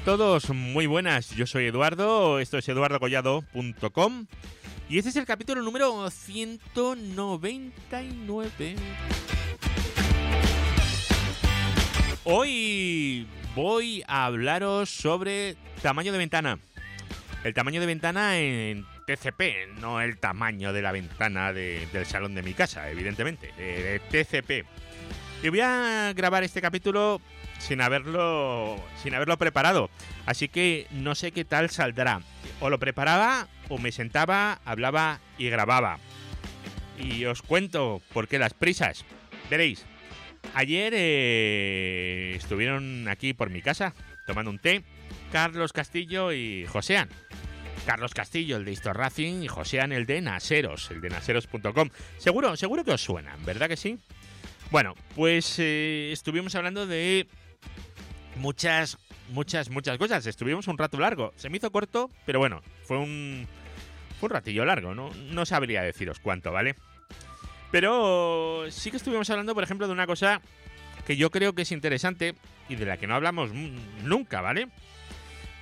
todos, muy buenas. Yo soy Eduardo, esto es eduardocollado.com y este es el capítulo número 199. Hoy voy a hablaros sobre tamaño de ventana. El tamaño de ventana en TCP, no el tamaño de la ventana del salón de mi casa, evidentemente, de TCP. Y voy a grabar este capítulo sin haberlo sin haberlo preparado. Así que no sé qué tal saldrá. O lo preparaba o me sentaba, hablaba y grababa. Y os cuento por qué las prisas. Veréis, ayer eh, estuvieron aquí por mi casa tomando un té Carlos Castillo y Josean. Carlos Castillo, el de Histor Racing, y Josean, el de Naseros, el de naseros.com. Seguro, seguro que os suenan, ¿verdad que sí? Bueno, pues eh, estuvimos hablando de muchas, muchas, muchas cosas. Estuvimos un rato largo. Se me hizo corto, pero bueno, fue un, fue un ratillo largo. ¿no? no sabría deciros cuánto, ¿vale? Pero sí que estuvimos hablando, por ejemplo, de una cosa que yo creo que es interesante y de la que no hablamos nunca, ¿vale?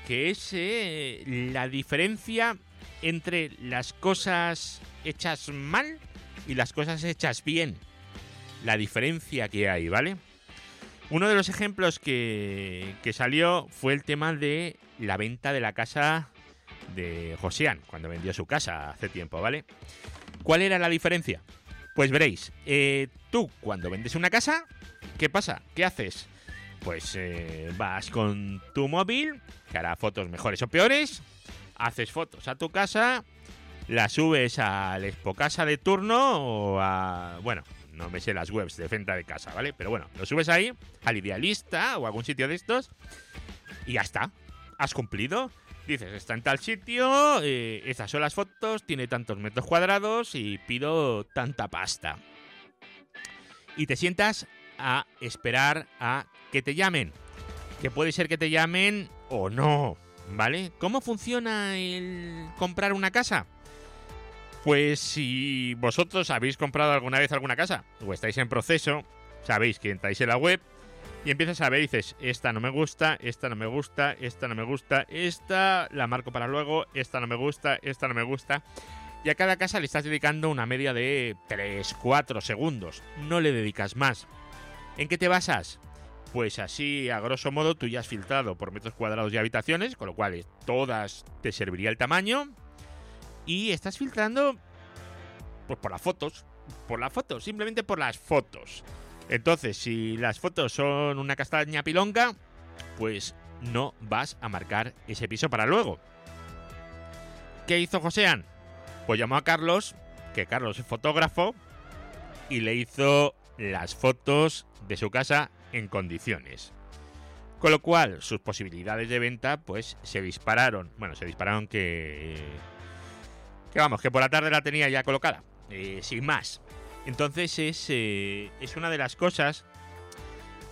Que es eh, la diferencia entre las cosas hechas mal y las cosas hechas bien. La diferencia que hay, ¿vale? Uno de los ejemplos que, salió fue el tema de la venta de la casa de Josian, cuando vendió su casa hace tiempo, ¿vale? ¿Cuál era la diferencia? Pues veréis, eh, tú cuando vendes una casa, ¿qué pasa? ¿Qué haces? Pues eh, vas con tu móvil, que hará fotos mejores o peores, haces fotos a tu casa, la subes al Expo Casa de turno o a... bueno, no me sé las webs de venta de casa, ¿vale? Pero bueno, lo subes ahí, al idealista o algún sitio de estos, y ya está. Has cumplido. Dices, está en tal sitio, eh, estas son las fotos, tiene tantos metros cuadrados y pido tanta pasta. Y te sientas a esperar a que te llamen. Que puede ser que te llamen o no, ¿vale? ¿Cómo funciona el comprar una casa? Pues si vosotros habéis comprado alguna vez alguna casa o estáis en proceso, sabéis que entráis en la web y empiezas a ver y dices, esta no me gusta, esta no me gusta, esta no me gusta, esta la marco para luego, esta no me gusta, esta no me gusta. Y a cada casa le estás dedicando una media de 3, 4 segundos. No le dedicas más. ¿En qué te basas? Pues así, a grosso modo, tú ya has filtrado por metros cuadrados y habitaciones, con lo cual todas te serviría el tamaño, y estás filtrando pues por las fotos, por las fotos, simplemente por las fotos. Entonces, si las fotos son una castaña pilonga, pues no vas a marcar ese piso para luego. ¿Qué hizo Josean? Pues llamó a Carlos, que Carlos es fotógrafo, y le hizo las fotos de su casa en condiciones. Con lo cual, sus posibilidades de venta, pues se dispararon. Bueno, se dispararon que que vamos, que por la tarde la tenía ya colocada, eh, sin más. Entonces es, eh, es una de las cosas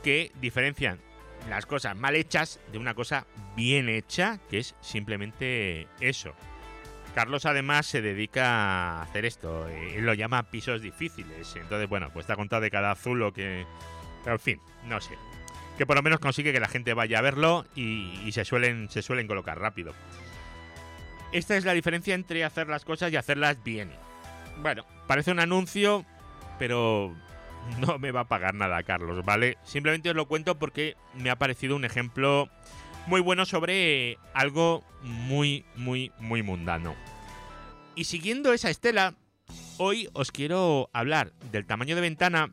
que diferencian las cosas mal hechas de una cosa bien hecha, que es simplemente eso. Carlos además se dedica a hacer esto, eh, él lo llama pisos difíciles, entonces bueno, pues está contado de cada azul lo que... En fin, no sé. Que por lo menos consigue que la gente vaya a verlo y, y se, suelen, se suelen colocar rápido. Esta es la diferencia entre hacer las cosas y hacerlas bien. Bueno, parece un anuncio, pero no me va a pagar nada, Carlos, ¿vale? Simplemente os lo cuento porque me ha parecido un ejemplo muy bueno sobre algo muy, muy, muy mundano. Y siguiendo esa estela, hoy os quiero hablar del tamaño de ventana,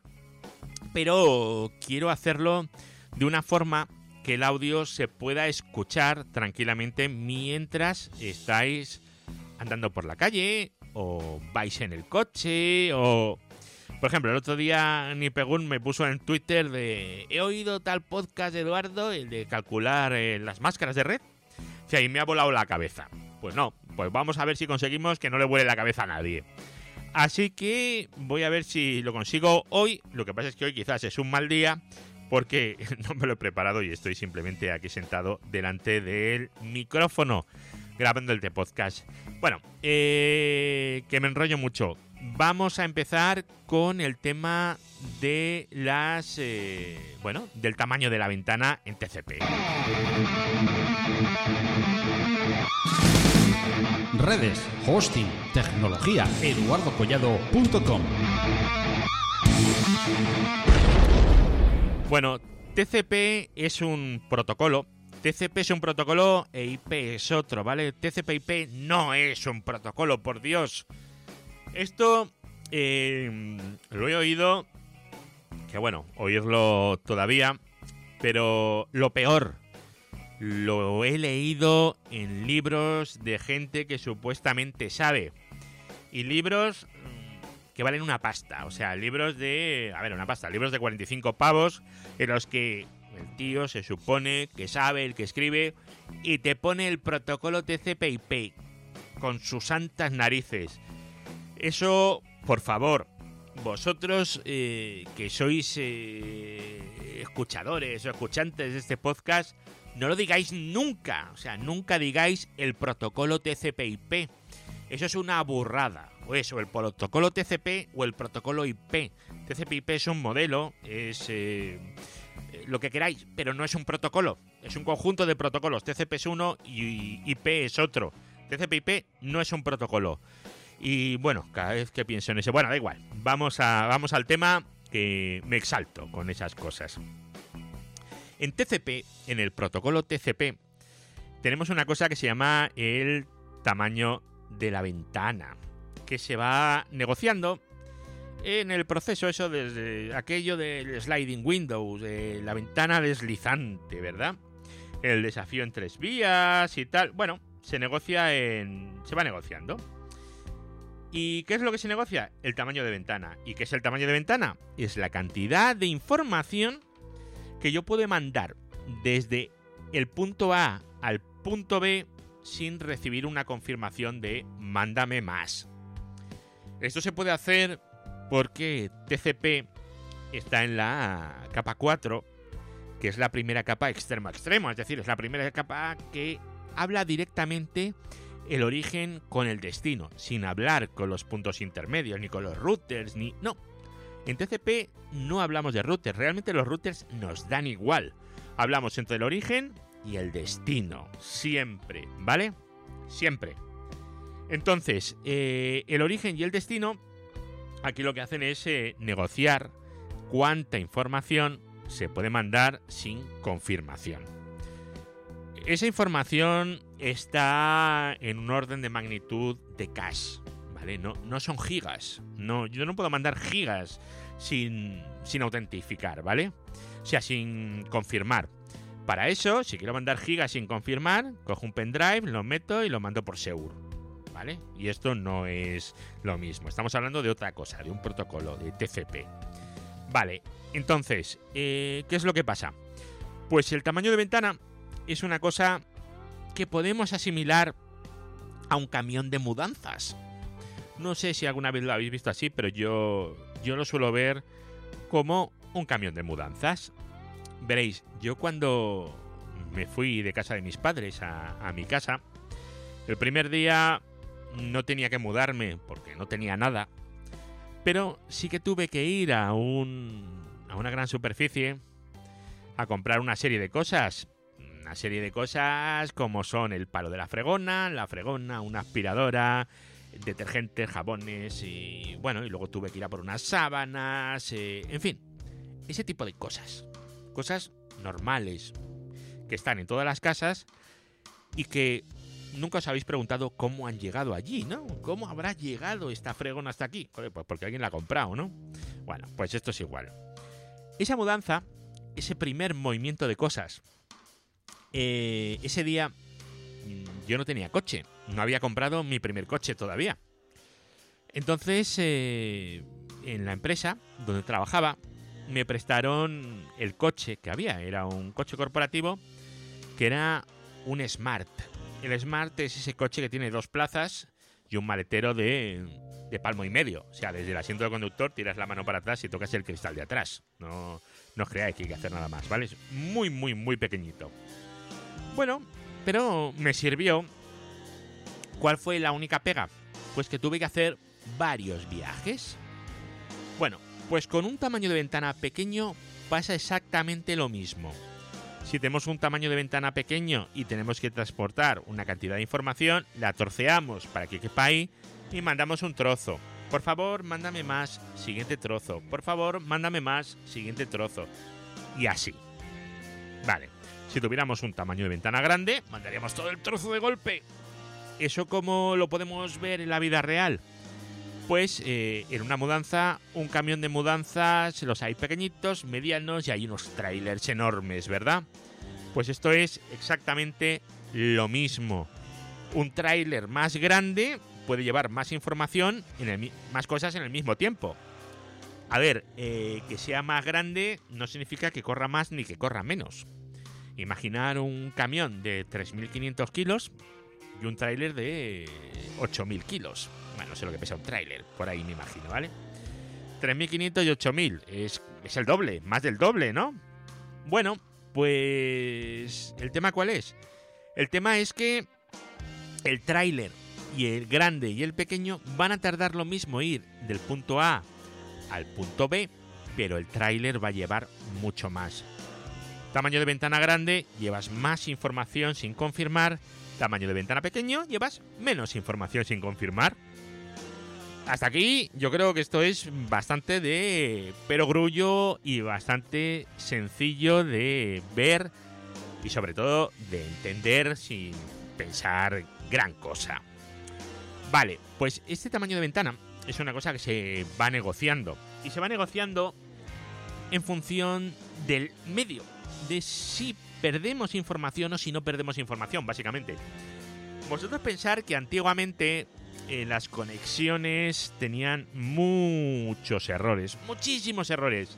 pero quiero hacerlo de una forma que el audio se pueda escuchar tranquilamente mientras estáis andando por la calle o vais en el coche o... Por ejemplo, el otro día Nipegun me puso en Twitter de he oído tal podcast de Eduardo, el de calcular eh, las máscaras de red. O y me ha volado la cabeza. Pues no, pues vamos a ver si conseguimos que no le vuele la cabeza a nadie. Así que voy a ver si lo consigo hoy. Lo que pasa es que hoy quizás es un mal día porque no me lo he preparado y estoy simplemente aquí sentado delante del micrófono grabando el de podcast. Bueno, eh, que me enrollo mucho. Vamos a empezar con el tema de las, eh, bueno, del tamaño de la ventana en TCP. Redes, hosting, tecnología, eduardocollado.com. Bueno, TCP es un protocolo. TCP es un protocolo e IP es otro, ¿vale? TCP/IP no es un protocolo, por Dios. Esto eh, lo he oído, que bueno, oírlo todavía, pero lo peor, lo he leído en libros de gente que supuestamente sabe. Y libros que valen una pasta. O sea, libros de... A ver, una pasta. Libros de 45 pavos en los que el tío se supone que sabe, el que escribe, y te pone el protocolo TCP/IP con sus santas narices. Eso, por favor, vosotros eh, que sois eh, escuchadores o escuchantes de este podcast, no lo digáis nunca. O sea, nunca digáis el protocolo TCP/IP. Eso es una burrada. O eso, el protocolo TCP o el protocolo IP. TCP/IP es un modelo, es eh, lo que queráis, pero no es un protocolo. Es un conjunto de protocolos. TCP es uno y IP es otro. TCP/IP no es un protocolo. Y bueno, cada vez que pienso en eso, bueno, da igual. Vamos a vamos al tema que me exalto con esas cosas. En TCP, en el protocolo TCP, tenemos una cosa que se llama el tamaño de la ventana, que se va negociando en el proceso eso desde aquello del sliding window, de la ventana deslizante, ¿verdad? El desafío en tres vías y tal. Bueno, se negocia en se va negociando. ¿Y qué es lo que se negocia? El tamaño de ventana. ¿Y qué es el tamaño de ventana? Es la cantidad de información que yo puedo mandar desde el punto A al punto B sin recibir una confirmación de mándame más. Esto se puede hacer porque TCP está en la capa 4, que es la primera capa extremo a extremo, es decir, es la primera capa que habla directamente el origen con el destino, sin hablar con los puntos intermedios, ni con los routers, ni... No. En TCP no hablamos de routers, realmente los routers nos dan igual. Hablamos entre el origen y el destino, siempre, ¿vale? Siempre. Entonces, eh, el origen y el destino, aquí lo que hacen es eh, negociar cuánta información se puede mandar sin confirmación. Esa información está en un orden de magnitud de cache, ¿vale? No, no son gigas. No, yo no puedo mandar gigas sin, sin autentificar, ¿vale? O sea, sin confirmar. Para eso, si quiero mandar gigas sin confirmar, cojo un pendrive, lo meto y lo mando por seguro. ¿Vale? Y esto no es lo mismo. Estamos hablando de otra cosa, de un protocolo, de TCP. Vale, entonces, eh, ¿qué es lo que pasa? Pues el tamaño de ventana es una cosa que podemos asimilar a un camión de mudanzas. No sé si alguna vez lo habéis visto así, pero yo, yo lo suelo ver como un camión de mudanzas. Veréis, yo cuando me fui de casa de mis padres a, a mi casa, el primer día no tenía que mudarme porque no tenía nada, pero sí que tuve que ir a un a una gran superficie a comprar una serie de cosas una serie de cosas como son el palo de la fregona, la fregona, una aspiradora, detergentes, jabones y bueno, y luego tuve que ir a por unas sábanas, eh, en fin, ese tipo de cosas. Cosas normales que están en todas las casas y que nunca os habéis preguntado cómo han llegado allí, ¿no? ¿Cómo habrá llegado esta fregona hasta aquí? pues porque alguien la ha comprado, ¿no? Bueno, pues esto es igual. Esa mudanza, ese primer movimiento de cosas, eh, ese día mm, yo no tenía coche, no había comprado mi primer coche todavía. Entonces, eh, en la empresa donde trabajaba, me prestaron el coche que había. Era un coche corporativo que era un Smart. El Smart es ese coche que tiene dos plazas y un maletero de, de palmo y medio. O sea, desde el asiento del conductor tiras la mano para atrás y tocas el cristal de atrás. No, no os creáis que hay que hacer nada más, ¿vale? Es muy, muy, muy pequeñito. Bueno, pero me sirvió. ¿Cuál fue la única pega? Pues que tuve que hacer varios viajes. Bueno, pues con un tamaño de ventana pequeño pasa exactamente lo mismo. Si tenemos un tamaño de ventana pequeño y tenemos que transportar una cantidad de información, la torceamos para que quepa ahí y mandamos un trozo. Por favor, mándame más, siguiente trozo. Por favor, mándame más, siguiente trozo. Y así. Vale. Si tuviéramos un tamaño de ventana grande, mandaríamos todo el trozo de golpe. ¿Eso cómo lo podemos ver en la vida real? Pues eh, en una mudanza, un camión de mudanzas, los hay pequeñitos, medianos y hay unos trailers enormes, ¿verdad? Pues esto es exactamente lo mismo. Un trailer más grande puede llevar más información, más cosas en el mismo tiempo. A ver, eh, que sea más grande no significa que corra más ni que corra menos. Imaginar un camión de 3.500 kilos y un tráiler de 8.000 kilos. Bueno, no sé lo que pesa un tráiler, por ahí me imagino, ¿vale? 3.500 y 8.000, es, es el doble, más del doble, ¿no? Bueno, pues... ¿El tema cuál es? El tema es que el tráiler y el grande y el pequeño van a tardar lo mismo ir del punto A al punto B, pero el tráiler va a llevar mucho más. Tamaño de ventana grande, llevas más información sin confirmar. Tamaño de ventana pequeño, llevas menos información sin confirmar. Hasta aquí yo creo que esto es bastante de perogrullo y bastante sencillo de ver y sobre todo de entender sin pensar gran cosa. Vale, pues este tamaño de ventana es una cosa que se va negociando. Y se va negociando en función del medio. De si perdemos información o si no perdemos información, básicamente. Vosotros pensar que antiguamente eh, las conexiones tenían muchos errores. Muchísimos errores.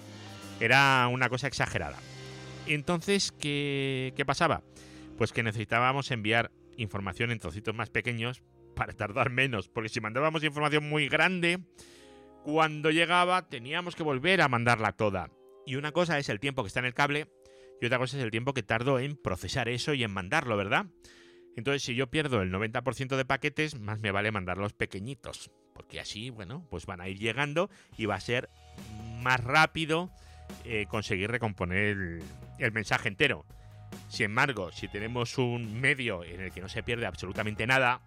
Era una cosa exagerada. Entonces, ¿qué, qué pasaba? Pues que necesitábamos enviar información en trocitos más pequeños para tardar menos, porque si mandábamos información muy grande, cuando llegaba teníamos que volver a mandarla toda. Y una cosa es el tiempo que está en el cable y otra cosa es el tiempo que tardo en procesar eso y en mandarlo, ¿verdad? Entonces, si yo pierdo el 90% de paquetes, más me vale mandarlos pequeñitos, porque así, bueno, pues van a ir llegando y va a ser más rápido eh, conseguir recomponer el, el mensaje entero. Sin embargo, si tenemos un medio en el que no se pierde absolutamente nada,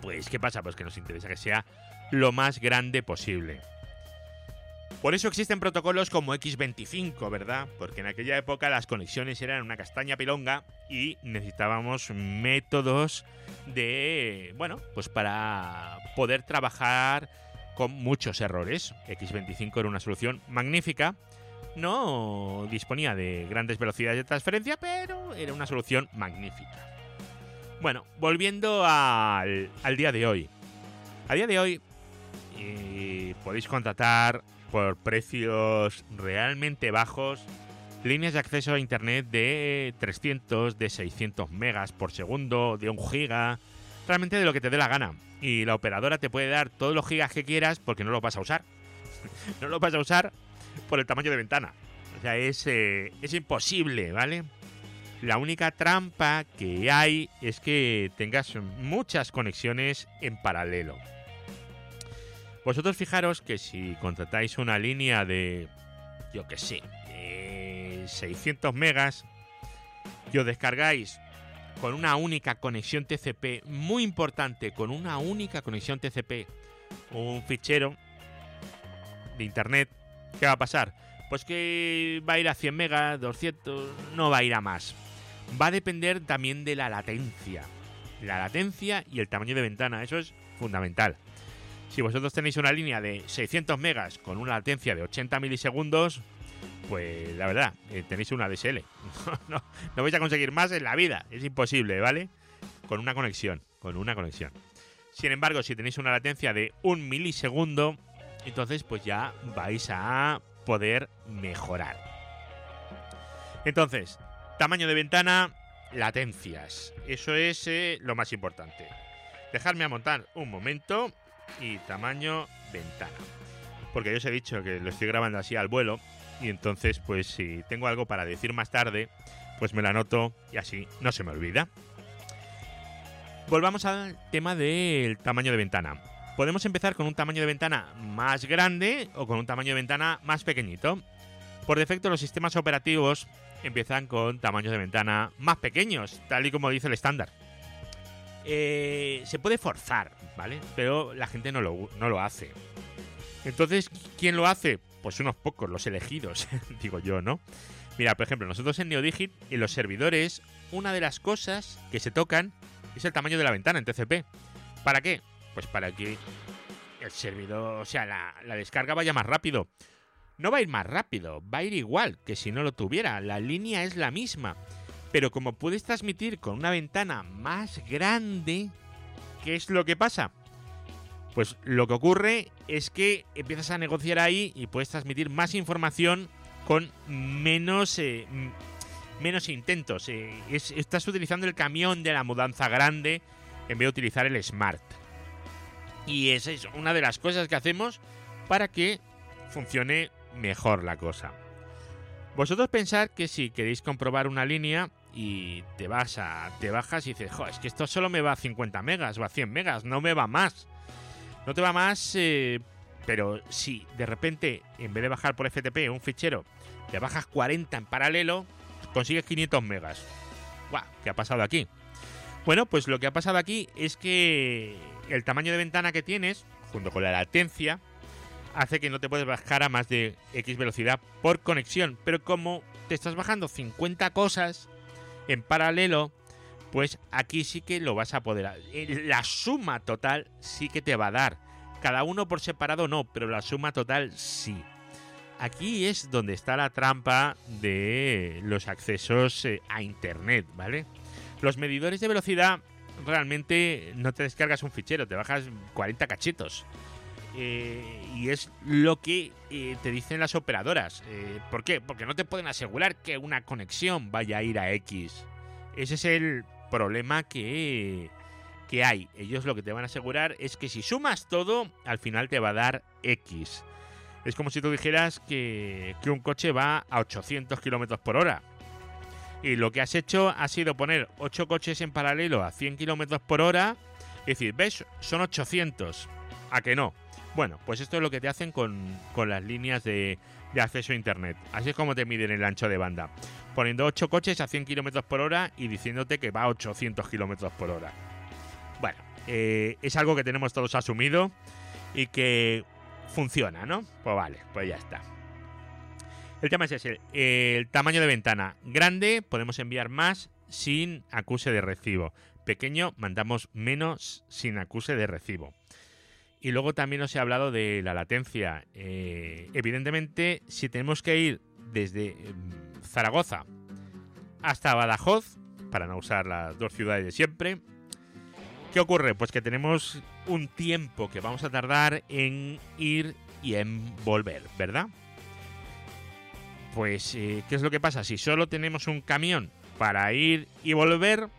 pues ¿qué pasa? Pues que nos interesa que sea lo más grande posible. Por eso existen protocolos como X25, ¿verdad? Porque en aquella época las conexiones eran una castaña pilonga y necesitábamos métodos de, bueno, pues para poder trabajar con muchos errores. X25 era una solución magnífica. No disponía de grandes velocidades de transferencia, pero era una solución magnífica. Bueno, volviendo al, al día de hoy. A día de hoy eh, podéis contratar por precios realmente bajos líneas de acceso a internet de 300, de 600 megas por segundo, de 1 giga, realmente de lo que te dé la gana. Y la operadora te puede dar todos los gigas que quieras porque no lo vas a usar. no lo vas a usar por el tamaño de ventana. O sea, es, eh, es imposible, ¿vale? La única trampa que hay es que tengas muchas conexiones en paralelo. Vosotros fijaros que si contratáis una línea de, yo que sé, 600 megas y os descargáis con una única conexión TCP, muy importante, con una única conexión TCP, un fichero de internet, ¿qué va a pasar? Pues que va a ir a 100 megas, 200, no va a ir a más va a depender también de la latencia. La latencia y el tamaño de ventana, eso es fundamental. Si vosotros tenéis una línea de 600 megas con una latencia de 80 milisegundos, pues la verdad, eh, tenéis una DSL. no, vais a conseguir más en la vida, es imposible, ¿vale? Con una conexión, con una conexión. Sin embargo, si tenéis una latencia de un milisegundo, entonces pues ya vais a poder mejorar. Entonces, Tamaño de ventana, latencias. Eso es eh, lo más importante. Dejarme a montar un momento y tamaño ventana. Porque yo os he dicho que lo estoy grabando así al vuelo y entonces pues si tengo algo para decir más tarde, pues me la anoto y así no se me olvida. Volvamos al tema del tamaño de ventana. Podemos empezar con un tamaño de ventana más grande o con un tamaño de ventana más pequeñito. Por defecto los sistemas operativos empiezan con tamaños de ventana más pequeños, tal y como dice el estándar. Eh, se puede forzar, ¿vale? Pero la gente no lo, no lo hace. Entonces, ¿quién lo hace? Pues unos pocos, los elegidos, digo yo, ¿no? Mira, por ejemplo, nosotros en NeoDigit, en los servidores, una de las cosas que se tocan es el tamaño de la ventana en TCP. ¿Para qué? Pues para que el servidor, o sea, la, la descarga vaya más rápido. No va a ir más rápido, va a ir igual que si no lo tuviera. La línea es la misma. Pero como puedes transmitir con una ventana más grande, ¿qué es lo que pasa? Pues lo que ocurre es que empiezas a negociar ahí y puedes transmitir más información con menos, eh, menos intentos. Eh, estás utilizando el camión de la mudanza grande en vez de utilizar el smart. Y esa es una de las cosas que hacemos para que funcione mejor la cosa. Vosotros pensad que si queréis comprobar una línea y te vas a te bajas y dices, "Jo, es que esto solo me va a 50 megas o a 100 megas, no me va más." No te va más, eh, pero si de repente en vez de bajar por FTP un fichero, te bajas 40 en paralelo, consigues 500 megas. ¡Guau! ¿Qué ha pasado aquí? Bueno, pues lo que ha pasado aquí es que el tamaño de ventana que tienes, junto con la latencia, hace que no te puedes bajar a más de X velocidad por conexión. Pero como te estás bajando 50 cosas en paralelo, pues aquí sí que lo vas a poder. La suma total sí que te va a dar. Cada uno por separado no, pero la suma total sí. Aquí es donde está la trampa de los accesos eh, a Internet, ¿vale? Los medidores de velocidad realmente no te descargas un fichero, te bajas 40 cachitos. Eh, y es lo que eh, te dicen las operadoras. Eh, ¿Por qué? Porque no te pueden asegurar que una conexión vaya a ir a X. Ese es el problema que, que hay. Ellos lo que te van a asegurar es que si sumas todo, al final te va a dar X. Es como si tú dijeras que, que un coche va a 800 km por hora. Y lo que has hecho ha sido poner 8 coches en paralelo a 100 km por hora. Y decir, ¿ves? Son 800. ¿A que no? Bueno, pues esto es lo que te hacen con, las líneas de, acceso a Internet. Así es como te miden el ancho de banda. Poniendo 8 coches a 100 km por hora y diciéndote que va a 800 km por hora. Bueno, eh, es algo que tenemos todos asumido y que funciona, ¿no? Pues vale, pues ya está. El tema es ese, el tamaño de ventana. Grande, podemos enviar más sin acuse de recibo. Pequeño, mandamos menos sin acuse de recibo. Y luego también os he hablado de la latencia. Eh, evidentemente, si tenemos que ir desde em, Zaragoza hasta Badajoz, para no usar las dos ciudades de siempre, ¿qué ocurre? Pues que tenemos un tiempo que vamos a tardar en ir y en volver, ¿verdad? Pues, eh, ¿qué es lo que pasa? Si solo tenemos un camión para ir y volver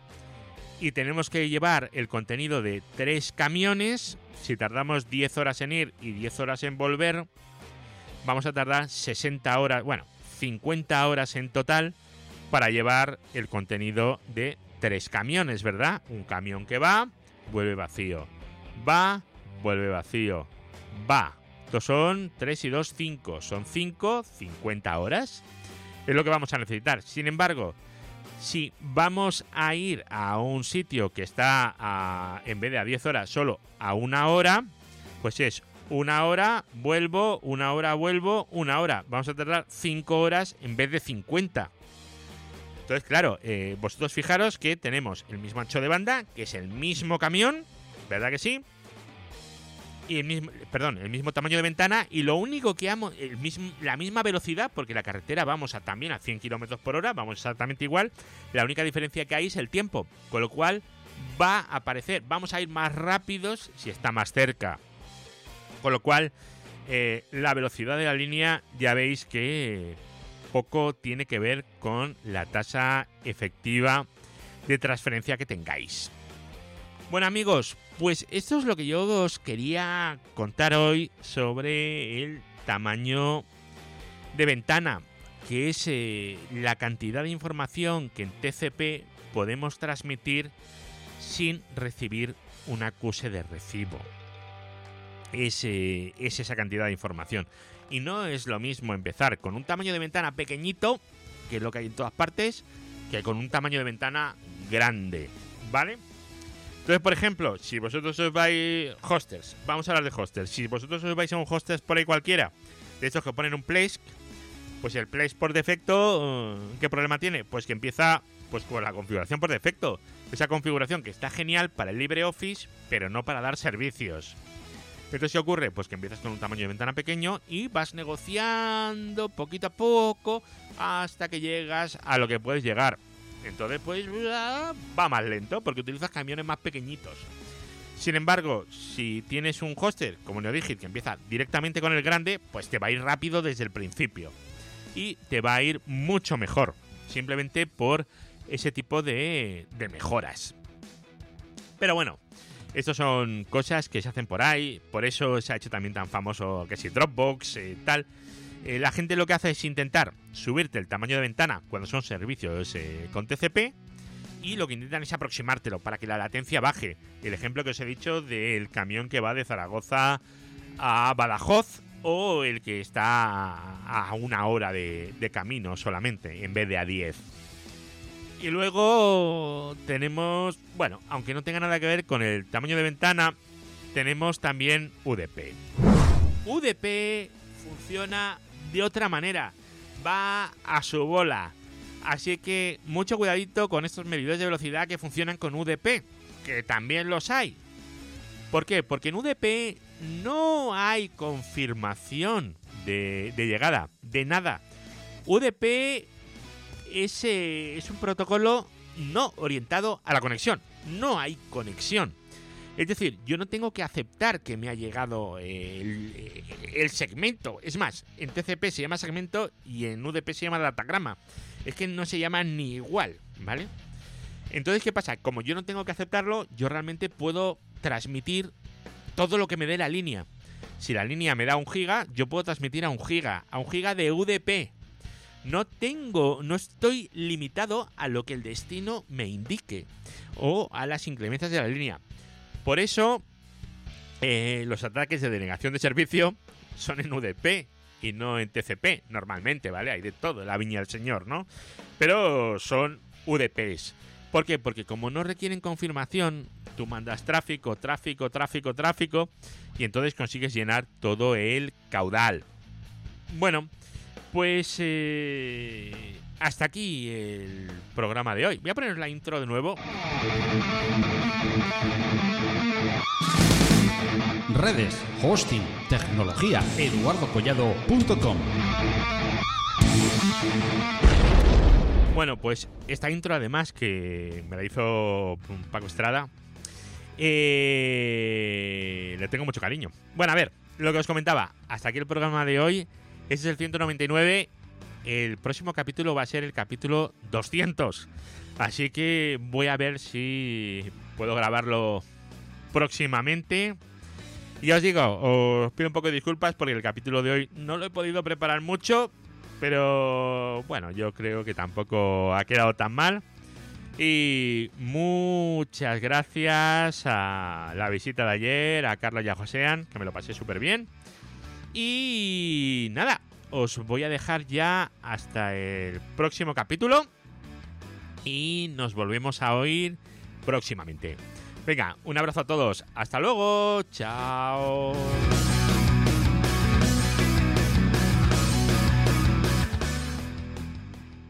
y tenemos que llevar el contenido de tres camiones, si tardamos 10 horas en ir y 10 horas en volver, vamos a tardar 60 horas, bueno, 50 horas en total para llevar el contenido de tres camiones, ¿verdad? Un camión que va, vuelve vacío. Va, vuelve vacío. Va. Estos son 3 y 2, 5. Son 5, 50 horas. Es lo que vamos a necesitar. Sin embargo, si vamos a ir a un sitio que está en vez de a 10 horas solo a una hora, pues es una hora, vuelvo, una hora, vuelvo, una hora. Vamos a tardar 5 horas en vez de 50. Entonces, claro, eh, vosotros fijaros que tenemos el mismo ancho de banda, que es el mismo camión, ¿verdad que sí? Y el mismo, perdón, el mismo tamaño de ventana y lo único que amo, el mismo, la misma velocidad, porque la carretera vamos a también a 100 kilómetros por hora, vamos exactamente igual. La única diferencia que hay es el tiempo, con lo cual va a aparecer, vamos a ir más rápidos si está más cerca. Con lo cual, eh, la velocidad de la línea ya veis que poco tiene que ver con la tasa efectiva de transferencia que tengáis. Bueno amigos, pues esto es lo que yo os quería contar hoy sobre el tamaño de ventana, que es eh, la cantidad de información que en TCP podemos transmitir sin recibir un acuse de recibo. Es, eh, es esa cantidad de información. Y no es lo mismo empezar con un tamaño de ventana pequeñito que es lo que hay en todas partes, que con un tamaño de ventana grande, ¿vale? Entonces, por ejemplo, si vosotros os vais hostels, vamos a hablar de hostels, si vosotros os vais a un hostels por ahí cualquiera, de estos que ponen un place, pues el place por defecto, ¿qué problema tiene? Pues que empieza pues con la configuración por defecto. Esa configuración que está genial para el LibreOffice, pero no para dar servicios. Entonces, ¿qué ocurre? Pues que empiezas con un tamaño de ventana pequeño y vas negociando poquito a poco hasta que llegas a lo que puedes llegar. Entonces, pues va más lento porque utilizas camiones más pequeñitos. Sin embargo, si tienes un hoster como NeoDigit que empieza directamente con el grande, pues te va a ir rápido desde el principio. Y te va a ir mucho mejor. Simplemente por ese tipo de, mejoras. Pero bueno, estas son cosas que se hacen por ahí, por eso se ha hecho también tan famoso que si Dropbox, eh, tal. Eh, la gente lo que hace es intentar subirte el tamaño de ventana cuando son servicios eh, con TCP y lo que intentan es aproximártelo para que la latencia baje. El ejemplo que os he dicho del camión que va de Zaragoza a Badajoz o el que está a una hora de, de camino solamente en vez de a 10. Y luego tenemos, bueno, aunque no tenga nada que ver con el tamaño de ventana, tenemos también UDP. UDP funciona de otra manera, va a su bola. Así que mucho cuidadito con estos medidores de velocidad que funcionan con UDP, que también los hay. ¿Por qué? Porque en UDP no hay confirmación de, llegada, de nada. UDP ese es un protocolo no orientado a la conexión. No hay conexión. Es decir, yo no tengo que aceptar que me ha llegado el, el, segmento. Es más, en TCP se llama segmento y en UDP se llama datagrama. Es que no se llama ni igual, ¿vale? Entonces, ¿qué pasa? Como yo no tengo que aceptarlo, yo realmente puedo transmitir todo lo que me dé la línea. Si la línea me da un giga, yo puedo transmitir a un giga, a un giga de UDP, no tengo, no estoy limitado a lo que el destino me indique o a las inclemencias de la línea. Por eso, eh, los ataques de denegación de servicio son en UDP y no en TCP, normalmente, ¿vale? Hay de todo, la viña del señor, ¿no? Pero son UDPs. ¿Por qué? Porque como no requieren confirmación, tú mandas tráfico, tráfico, tráfico, tráfico, y entonces consigues llenar todo el caudal. Bueno, pues eh, hasta aquí el programa de hoy. Voy a poner la intro de nuevo. Redes, hosting, tecnología, eduardocollado.com. Bueno, pues esta intro además que me la hizo Paco Estrada, eh, le tengo mucho cariño. Bueno, a ver, lo que os comentaba, hasta aquí el programa de hoy. Ese es el 199. El próximo capítulo va a ser el capítulo 200. Así que voy a ver si puedo grabarlo próximamente. Y os digo, os pido un poco de disculpas porque el capítulo de hoy no lo he podido preparar mucho. Pero bueno, yo creo que tampoco ha quedado tan mal. Y muchas gracias a la visita de ayer, a Carlos y a Josean, que me lo pasé súper bien. Y nada, os voy a dejar ya hasta el próximo capítulo y nos volvemos a oír próximamente. Venga, un abrazo a todos. Hasta luego. Chao.